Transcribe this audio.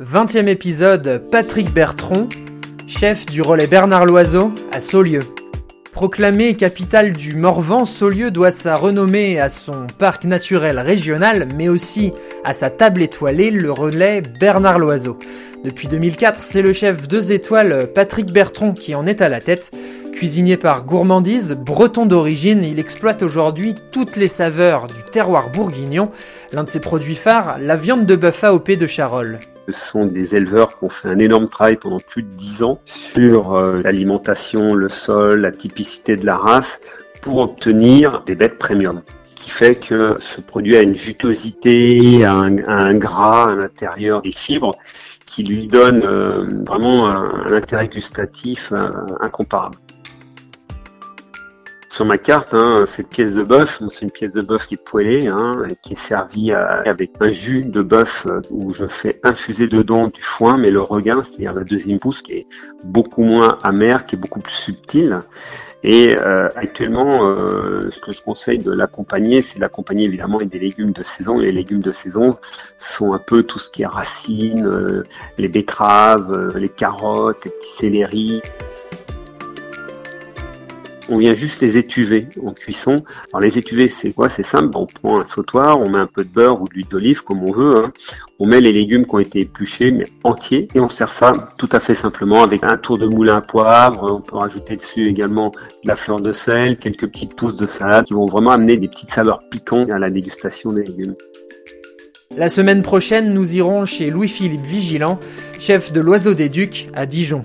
Vingtième épisode, Patrick Bertron, chef du relais Bernard Loiseau à Saulieu. Proclamée capitale du Morvan, Saulieu doit sa renommée à son parc naturel régional, mais aussi à sa table étoilée, le relais Bernard Loiseau. Depuis 2004, c'est le chef deux étoiles Patrick Bertron qui en est à la tête. Cuisinier par gourmandise, breton d'origine, il exploite aujourd'hui toutes les saveurs du terroir bourguignon. L'un de ses produits phares, la viande de bœuf AOP de Charolles. Ce sont des éleveurs qui ont fait un énorme travail pendant plus de dix ans sur euh, l'alimentation, le sol, la typicité de la race pour obtenir des bêtes premium. Qui fait que ce produit a une jutosité, un, un gras à l'intérieur des fibres qui lui donne euh, vraiment un, un, intérêt gustatif euh, incomparable sur ma carte, hein, cette pièce de bœuf, c'est une pièce de bœuf qui est poêlée, hein, qui est servie avec un jus de bœuf euh, où je fais infuser dedans du foin, mais le regain, c'est-à-dire la deuxième pousse, qui est beaucoup moins amer, qui est beaucoup plus subtil. Et euh, actuellement, euh, ce que je conseille de l'accompagner, c'est l'accompagner évidemment avec des légumes de saison. Les légumes de saison sont un peu tout ce qui est racines, euh, les betteraves, euh, les carottes, les petits céleris on vient juste les étuver en cuisson. Alors les étuver, c'est quoi? C'est simple, on prend un sautoir, on met un peu de beurre ou de l'huile d'olive comme on veut, hein. on met les légumes qui ont été épluchés mais entiers et on sert ça tout à fait simplement avec un tour de moulin à poivre, on peut rajouter dessus également de la fleur de sel, quelques petites pousses de salade qui vont vraiment amener des petites saveurs piquantes à la dégustation des légumes. La semaine prochaine, nous irons chez Louis-Philippe Vigilant, chef de l'Oiseau des Ducs à Dijon.